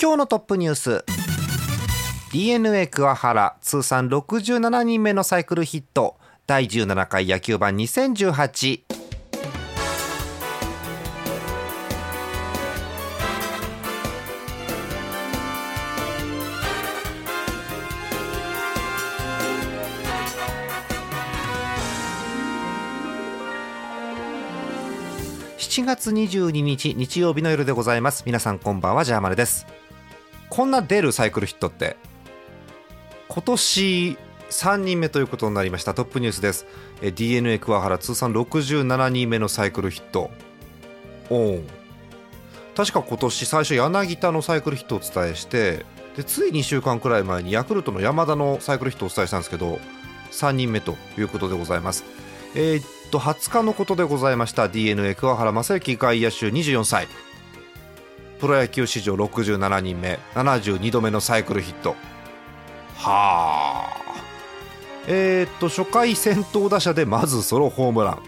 今日のトップニュース。DNA 桑原通算67人目のサイクルヒット。第17回野球盤2018 7月22日日曜日の夜でございます。皆さんこんばんはジャーマルです。こんな出るサイクルヒットって。今年3人目ということになりました。トップニュースです。d n a 桑原通算67人目のサイクルヒット。おお確か今年最初柳田のサイクルヒットをお伝えしてでつい2週間くらい前にヤクルトの山田のサイクルヒットをお伝えしたんですけど3人目ということでございます。えー、っと20日のことでございました。d n a 桑原正幸外野手24歳。プロ野球史上67人目72度目のサイクルヒット。はあ。えー、っと初回先頭打者でまずソロホームラン。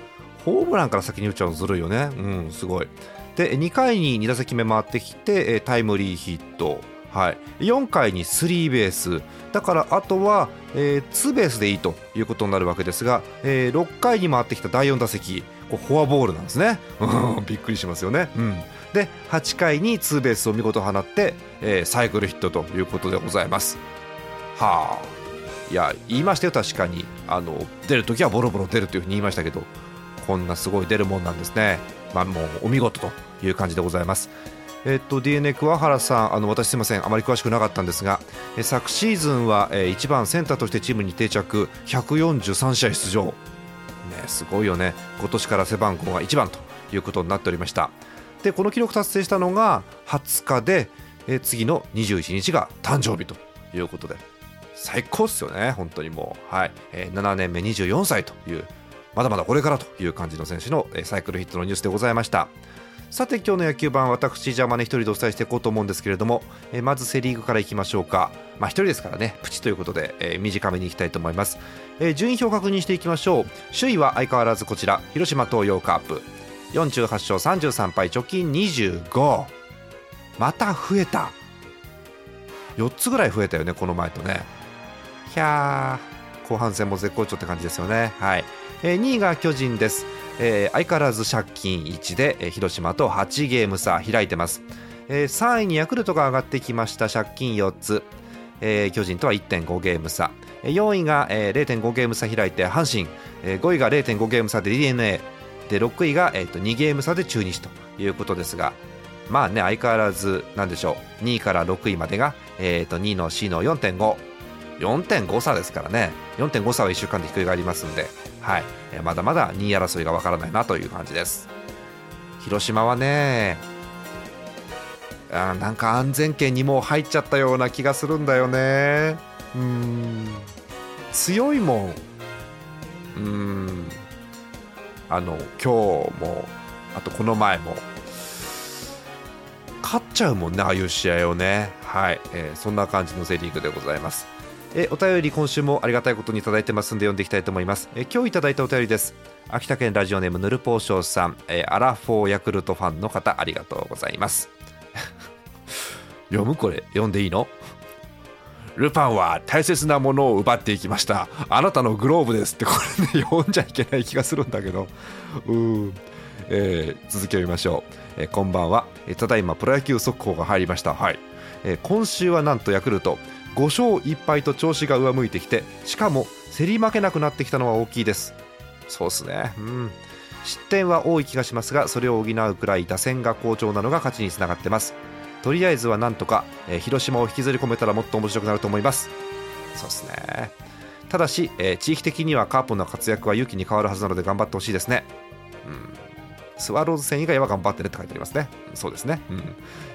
ホームランから先に打っちゃうのずるいよね。うんすごい。で2回に2打席目回ってきてタイムリーヒット。はい、4回にスリーベース。だからあとは、えー、ツーベースでいいということになるわけですが、えー、6回に回ってきた第4打席。こうフォアボールなんですね。びっくりしますよね、うん、で8回にツーベースを見事放って、えー、サイクルヒットということでございます。はあ。いや言いましたよ確かに。あの出るときはボロボロ出るというふうに言いましたけどこんなすごい出るもんなんですね。まあもうお見事という感じでございます。えっと、DNA 桑原さんあの私すみません。あまり詳しくなかったんですが昨シーズンは、1番センターとしてチームに定着。143試合出場、すごいよね。今年から背番号が1番ということになっておりました。でこの記録達成したのが20日で、え次の21日が誕生日ということで最高っすよね本当にもう、はい。えー、7年目24歳というまだまだこれからという感じの選手のサイクルヒットのニュースでございました。さて今日の野球盤私ジャマネ一人でお伝えしていこうと思うんですけれども、えまずセ・リーグからいきましょうか。まあ一人ですからねプチということで、えー、短めにいきたいと思います、えー、順位表を確認していきましょう。首位は相変わらずこちら広島東洋カープ。48勝33敗貯金25また増えた。4つぐらい増えたよねこの前とね。ひゃー後半戦も絶好調って感じですよね。はい、えー、2位が巨人です。えー、相変わらず借金1で、えー、広島と8ゲーム差開いてます、えー、3位にヤクルトが上がってきました。借金4つ、えー、巨人とは1.5ゲーム差。4位が、えー、0.5ゲーム差開いて阪神、えー、5位が0.5ゲーム差で d n a で6位が、えー、と2ゲーム差で中日ということですがまあね相変わらずなんでしょう。2位から6位までが、えー、と2の C の4.5 4.5差ですからね。4.5差は1週間でひっくり返りますんで、はい、まだまだ2位争いがわからないなという感じです。広島はねあなんか安全圏にもう入っちゃったような気がするんだよね。うん。強いもん。うん。あの今日もあとこの前も。勝っちゃうもんねああいう試合をね。はい、えー、そんな感じのセ・リーグでございます。えお便り今週もありがたいことにいただいてますんで読んでいきたいと思います。え今日いただいたお便りです。秋田県ラジオネームヌルポーショーさん。えアラフォーヤクルトファンの方ありがとうございます。読むこれ読んでいいの？ルパンは大切なものを奪っていきました。あなたのグローブですってこれね読んじゃいけない気がするんだけど。うん、えー、続きを見ましょう、えこんばんは、えただいまプロ野球速報が入りました。はい、え今週はなんとヤクルト。5勝1敗と調子が上向いてきてしかも競り負けなくなってきたのは大きいです。そうですね。うん。失点は多い気がしますがそれを補うくらい打線が好調なのが勝ちにつながってます。とりあえずはなんとか、えー、広島を引きずり込めたらもっと面白くなると思います。そうですね。ただし、えー、地域的にはカープの活躍は勇気に変わるはずなので頑張ってほしいですね。スワローズ戦以外は頑張ってねって書いてありますね。そうですね、うん。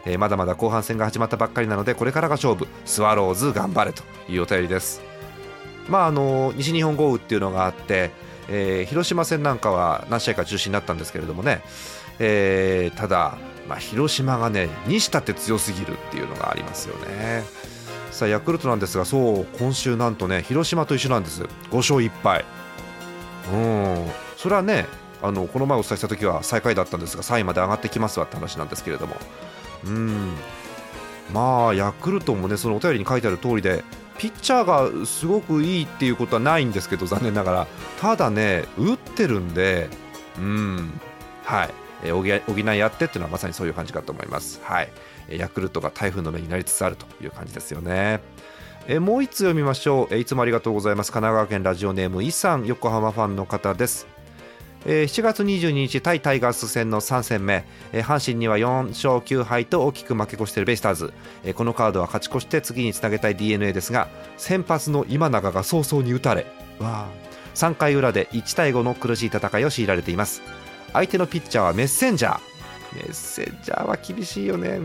えー、まだまだ後半戦が始まったばっかりなのでこれからが勝負。スワローズ頑張れというお便りです。まああの西日本豪雨っていうのがあって、えー、広島戦なんかは何試合か中止になったんですけれどもね、えー、ただ、まあ、広島がねにしたって強すぎるっていうのがありますよね。さあヤクルトなんですがそう今週なんとね広島と一緒なんです。5勝1敗。うん。それはねあのこの前お伝えした時は最下位だったんですが3位まで上がってきますわって話なんですけれども。うん。まあヤクルトもねそのお便りに書いてある通りでピッチャーがすごくいいっていうことはないんですけど残念ながら。ただね打ってるんでうん。はい。え補い合ってっていうのはまさにそういう感じかと思います。はい。ヤクルトが台風の目になりつつあるという感じですよね。えもう1つ読みましょう。えいつもありがとうございます。神奈川県ラジオネームイさん横浜ファンの方です。え7月22日対タイガース戦の3戦目、え阪神には4勝9敗と大きく負け越しているベイスターズ、えこのカードは勝ち越して次につなげたい d n a ですが先発の今永が早々に打たれ。わ3回裏で1対5の苦しい戦いを強いられています。相手のピッチャーはメッセンジャー。メッセンジャーは厳しいよね。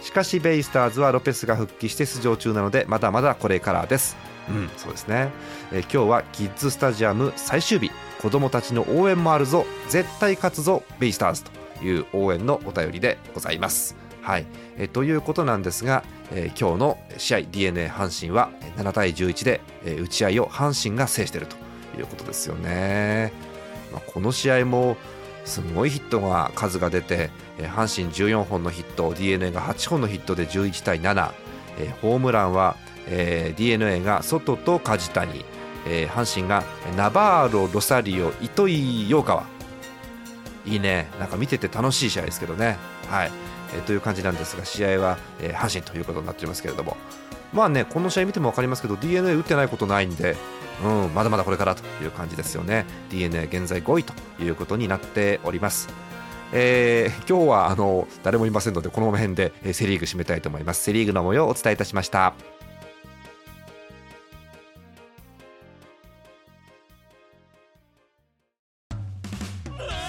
しかしベイスターズはロペスが復帰して出場中なのでまだまだこれからです。うんそうですね、え今日はキッズスタジアム最終日子供たちの応援もあるぞ。絶対勝つぞ。ベイスターズという応援のお便りでございます。はい。えということなんですが、えー、今日の試合 d n a 阪神は7対11で、えー、打ち合いを阪神が制しているということですよね、まあ、この試合もすごいヒットが数が出て、え阪神14本のヒット d n a が8本のヒットで11対7、えホームランは、えー d n a が外と梶谷、え阪神がナバーロ、ロサリオ、糸井、陽川いいね。なんか見てて楽しい試合ですけどね。はい。えー、という感じなんですが試合は、え阪神ということになっていますけれども。まあねこの試合見ても分かりますけど d n a 打ってないことないんでうん、まだまだこれからという感じですよね。d n a 現在5位ということになっております。えー、今日はあの誰もいませんのでこの辺で、えセ・リーグ締めたいと思います。セ・リーグの模様をお伝えいたしました。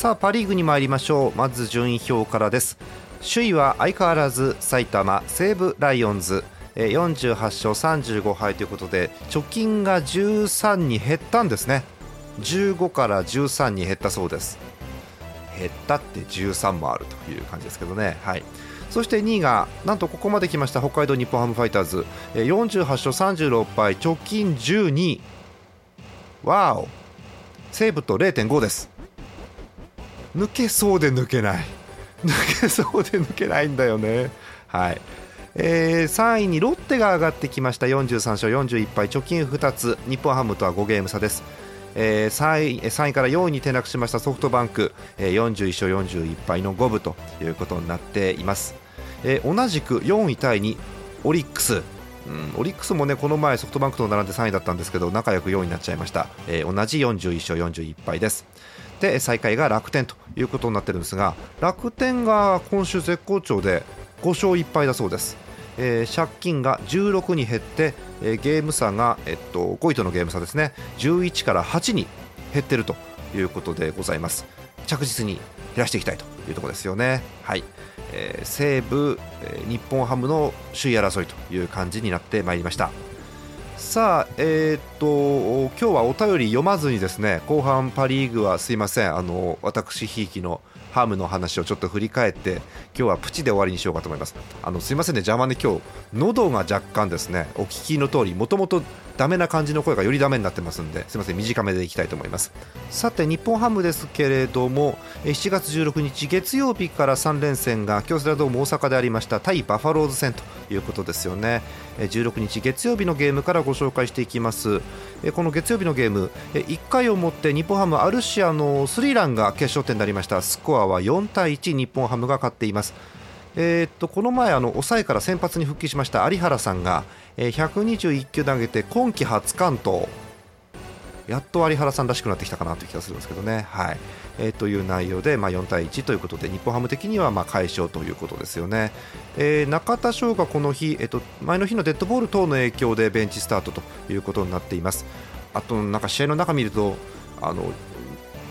さあパ・リーグに参りましょう。まず順位表からです。首位は相変わらず埼玉西武ライオンズ。48勝35敗ということで貯金が13に減ったんですね。15から13に減ったそうです。減ったって13もあるという感じですけどね。はい。そして2位がなんとここまで来ました北海道日本ハムファイターズ。48勝36敗貯金12わお。西武と0.5です。抜けそうで抜けない。抜けそうで抜けないんだよね。はい。えー、3位にロッテが上がってきました。43勝41敗。貯金2つ。日本ハムとは5ゲーム差です、えー、3, 位3位から4位に転落しました。ソフトバンク、えー、41勝41敗の5分ということになっています、えー、同じく4位タイにオリックス。うん、オリックスもねこの前ソフトバンクと並んで3位だったんですけど仲良く4位になっちゃいました、えー、同じ41勝41敗です。で最下位が楽天ということになってるんですが楽天が今週絶好調で5勝1敗だそうです、えー、借金が16に減って、えー、ゲーム差が、えっと、5位とのゲーム差ですね。11から8に減ってるということでございます。着実に減らしていきたいというところですよね。はい、えー、西武、えー、日本ハムの首位争いという感じになってまいりました。さあ、えー、っと今日はお便り読まずにですね後半パ・リーグはすいません。あの私ひいきのハムの話をちょっと振り返って今日はプチで終わりにしようかと思います。あのすいませんね邪魔で今日喉が若干ですねお聞きの通りもともとダメな感じの声がよりダメになってますんですいません短めでいきたいと思います。さて日本ハムですけれども7月16日月曜日から3連戦が京セラドーム大阪でありました対バファローズ戦ということですよね。16日月曜日のゲームからご紹介していきます。この月曜日のゲーム1回をもって日本ハムアルシアのスリーランが決勝点になりました。スコアは4対1日本ハムが勝っています。えー、っとこの前抑えから先発に復帰しました有原さんが、え、121球投げて今季初完投やっと有原さんらしくなってきたかなという気がするんですけどね。はいえー、という内容で、まあ、4対1ということで日本ハム的にはまあ快勝ということですよね。えー、中田翔がこの日、えー、と前の日のデッドボール等の影響でベンチスタートということになっています。あとなんか試合の中見るとあの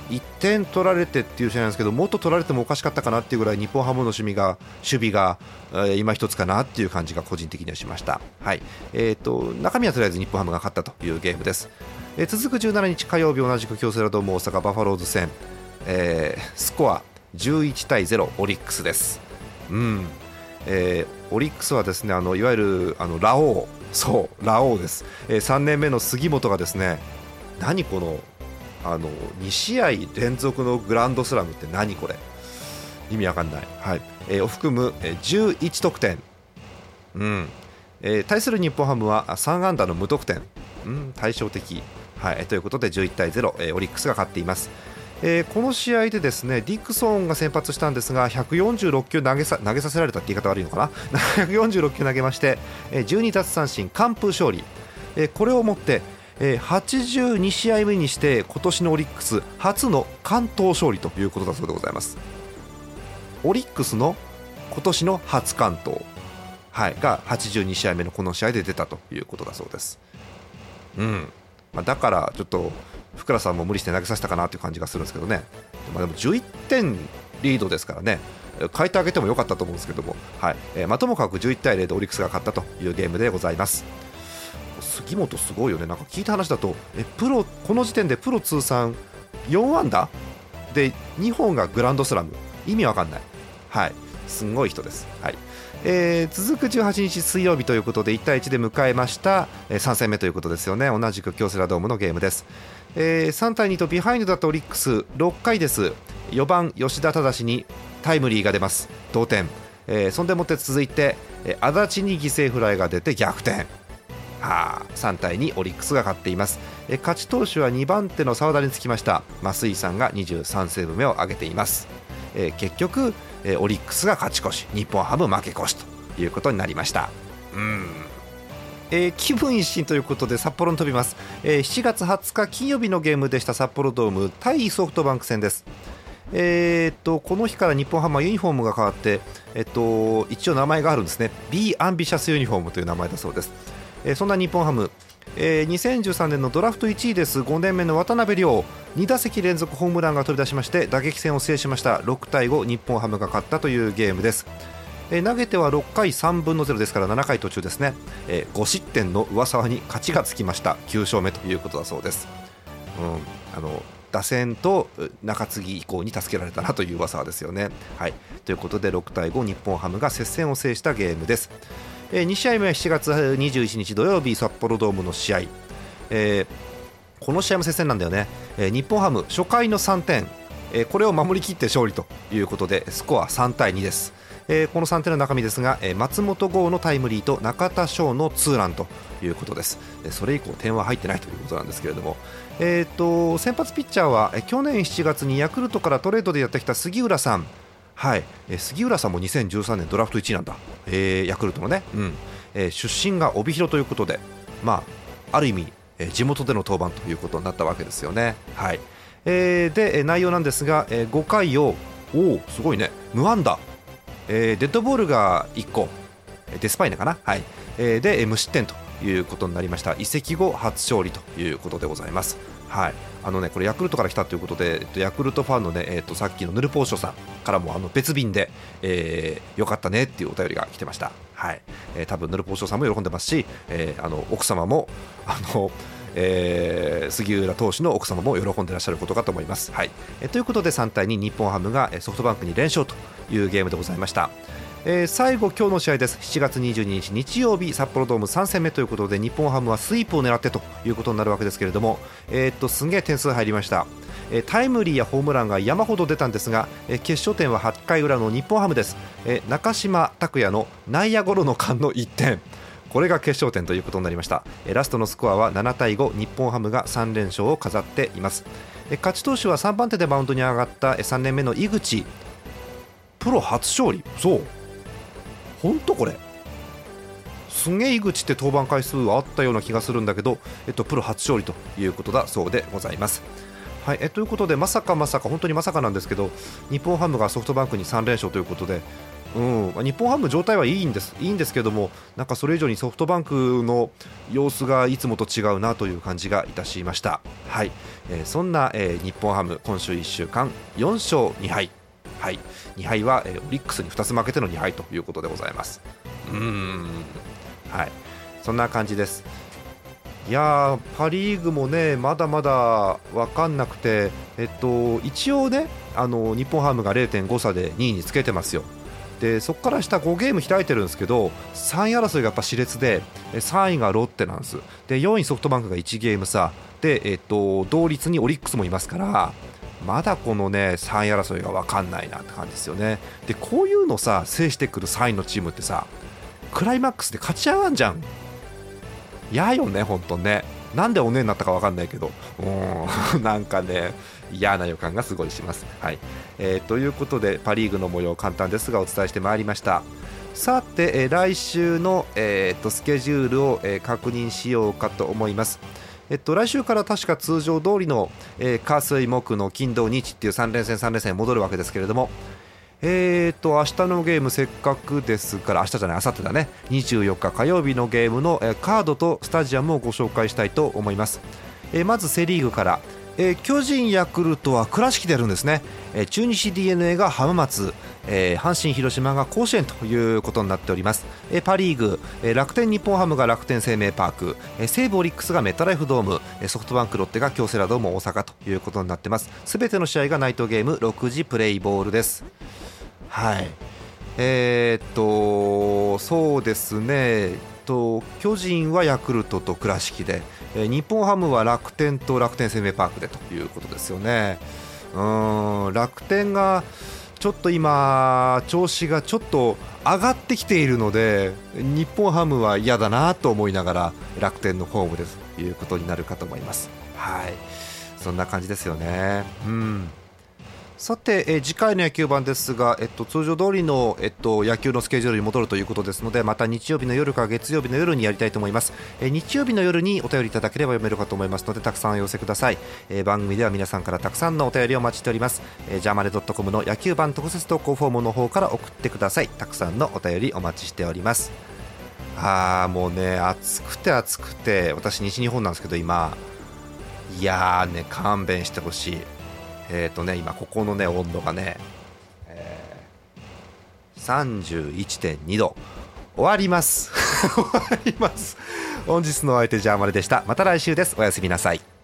1点取られてっていう試合なんですけどもっと取られてもおかしかったかなっていうぐらい日本ハムの守備が守備が、えー、今一つかなっていう感じが個人的にはしました、はい。えーと、中身はとりあえず日本ハムが勝ったというゲームです、えー、続く17日火曜日同じく京セラドーム大阪バファローズ戦、えー、スコア11対0オリックスです、うん。えー、オリックスはですねあのいわゆるあのラオウ。そうラオウです、えー、3年目の杉本がですね何このあの2試合連続のグランドスラムって何これ？意味わかんない、はい。えー、を含む、11得点、うん。えー、対する日本ハムは3安打の無得点、うん、対照的、はい、ということで11対0、えー、オリックスが勝っています。えー、この試合でですねディクソンが先発したんですが146球投げさ投げさせられたって言い方悪いのかな？146球投げまして、えー、12奪三振完封勝利、えー、これをもってえ、82試合目にして今年のオリックス初の関東勝利ということだそうでございます。オリックスの今年の初関東、はい、が82試合目のこの試合で出たということだそうです。うん、まあ、だからちょっと福倉さんも無理して投げさせたかなという感じがするんですけどね、まあ、でも11点リードですからね。変えてあげてもよかったと思うんですけども、はい。えー、まあ、ともかく11対0でオリックスが勝ったというゲームでございます。杉本すごいよね。なんか聞いた話だとえプロこの時点でプロ通算4安打？で2本がグランドスラム。意味わかんない。はい。すごい人です。はい。えー、続く18日水曜日ということで1対1で迎えました、えー、3戦目ということですよね。同じく京セラドームのゲームです、えー、3対2とビハインドだったオリックス。6回です。4番吉田正にタイムリーが出ます。同点、えー、そんでもって続いて、えー、安達に犠牲フライが出て逆転。あ、3対2オリックスが勝っています。え勝ち投手は2番手の澤田につきました。増井さんが23セーブ目を挙げています。え結局えオリックスが勝ち越し日本ハム負け越しということになりました。うん。えー、気分一新ということで札幌に飛びます、えー、7月20日金曜日のゲームでした札幌ドーム対ソフトバンク戦です。えー、っとこの日から日本ハムはユニフォームが変わって、えっと、一応名前があるんですね。B アンビシャスユニフォームという名前だそうです。えー、そんな日本ハム、えー、2013年のドラフト1位です。5年目の渡辺亮。2打席連続ホームランが飛び出しまして打撃戦を制しました。6対5日本ハムが勝ったというゲームです、えー、投げては6回3分の0ですから7回途中ですね、えー、5失点の上沢に勝ちがつきました。9勝目ということだそうです、うん、あの打線と中継ぎ以降に助けられたなという噂ですよね。はい、ということで6対5日本ハムが接戦を制したゲームです。えー、2試合目は7月21日土曜日札幌ドームの試合、えー、この試合も接戦なんだよね、えー、日本ハム初回の3点、えー、これを守りきって勝利ということでスコア3対2です、えー、この3点の中身ですが、えー、松本剛のタイムリーと中田翔のツーランということです。それ以降点は入ってないということなんですけれども、えーと、先発ピッチャーは去年7月にヤクルトからトレードでやってきた杉浦さん。はい、杉浦さんも2013年ドラフト1位なんだ、えー、ヤクルトのね、うん。えー、出身が帯広ということで、まあ、ある意味、えー、地元での登板ということになったわけですよね。はい。えー、で内容なんですが、え、5回をすごいね。無安打、え、デッドボールが1個。デスパイネかな、はい。え、で無失点ということになりました。移籍後初勝利ということでございます。はい。あのね、これヤクルトから来たということで、えっとヤクルトファンのね、えー、とさっきのヌルポーショさんからもあの別便で、えー、よかったねっていうお便りが来てました。はい、えー、多分ヌルポーショさんも喜んでますし、えー、あの奥様もあのえー、杉浦投手の奥様も喜んでらっしゃることかと思います。はいえということで3対2日本ハムがソフトバンクに連勝というゲームでございました。えー、最後、今日の試合です。7月22日日曜日札幌ドーム3戦目ということで日本ハムはスイープを狙ってということになるわけですけれども、えー、っとすげえ点数入りました、えー、タイムリーやホームランが山ほど出たんですが、えー、決勝点は8回裏の日本ハムです、えー、中島拓也の内野ゴロの間の1点。これが決勝点ということになりました。ラストのスコアは7対5日本ハムが3連勝を飾っています。勝ち投手は3番手でマウンドに上がった3年目の井口。プロ初勝利。そう。本当これすげえ井口って登板回数はあったような気がするんだけど、えっと、プロ初勝利ということだそうでございます。はいえということで、まさかまさか本当にまさかなんですけど日本ハムがソフトバンクに3連勝ということで、うん、日本ハム状態はいいんですいいんですけどもなんかそれ以上にソフトバンクの様子がいつもと違うなという感じがいたしました。はい、えー、そんな、えー、日本ハム今週1週間4勝2敗はい、2敗は、えー、オリックスに2つ負けての2敗ということでございます。うんはいそんな感じです。いやパ・リーグもねまだまだ分かんなくて、えっと、一応ねあの日本ハムが0.5差で2位につけてますよ。でそこから下5ゲーム開いてるんですけど3位争いがやっぱ熾烈で3位がロッテなんですで4位ソフトバンクが1ゲーム差で、えっと、同率にオリックスもいますからまだこのね3位争いが分かんないなって感じですよね。でこういうのさ制してくる3位のチームってさクライマックスで勝ち上がんじゃん。嫌よね本当ね。なんでおねになったか分かんないけど。うん。なんかね嫌な予感がすごいします、はい。えー、ということでパ・リーグの模様簡単ですがお伝えしてまいりました。さて、えー、来週の、えーと、スケジュールを、えー、確認しようかと思います。えっと、来週から確か通常通りの、えー、火水木の金土日っていう3連戦3連戦に戻るわけですけれどもえーと明日のゲームせっかくですから明日じゃない明後日だね。24日火曜日のゲームの、えー、カードとスタジアムをご紹介したいと思います、えー、まずセ・リーグから。えー、巨人、ヤクルトは倉敷でやるんですね、えー、中日 d n a が浜松、えー、阪神、広島が甲子園ということになっております、えー、パ・リーグ、えー、楽天、日本ハムが楽天生命パーク、えー、西武オリックスがメタライフドーム、えー、ソフトバンク、ロッテが京セラドーム大阪ということになってます。すべての試合がナイトゲーム6時プレイボールです。はい。えー、っとそうですね。と巨人はヤクルトと倉敷でえー、日本ハムは楽天と楽天生命パークでということですよね。うん楽天がちょっと今、調子がちょっと上がってきているので日本ハムは嫌だなと思いながら楽天のホームでということになるかと思います。はいそんな感じですよね。うんさて、えー、次回の野球版ですが、えっと、通常通りの、えっと、野球のスケジュールに戻るということですのでまた日曜日の夜か月曜日の夜にやりたいと思います、えー、日曜日の夜にお便りいただければ読めるかと思いますのでたくさんお寄せください、えー、番組では皆さんからたくさんのお便りをお待ちしております、えー、ジャーマネドットコムの野球版特設投稿フォームの方から送ってください。たくさんのお便りお待ちしております。あーもうね暑くて暑くて私西日本なんですけど今。いやーね勘弁してほしい。えっ、ー、とね今ここのね温度がね、えー、31.2度。終わります。終わります。本日のお相手ジャーマルでした。また来週です。おやすみなさい。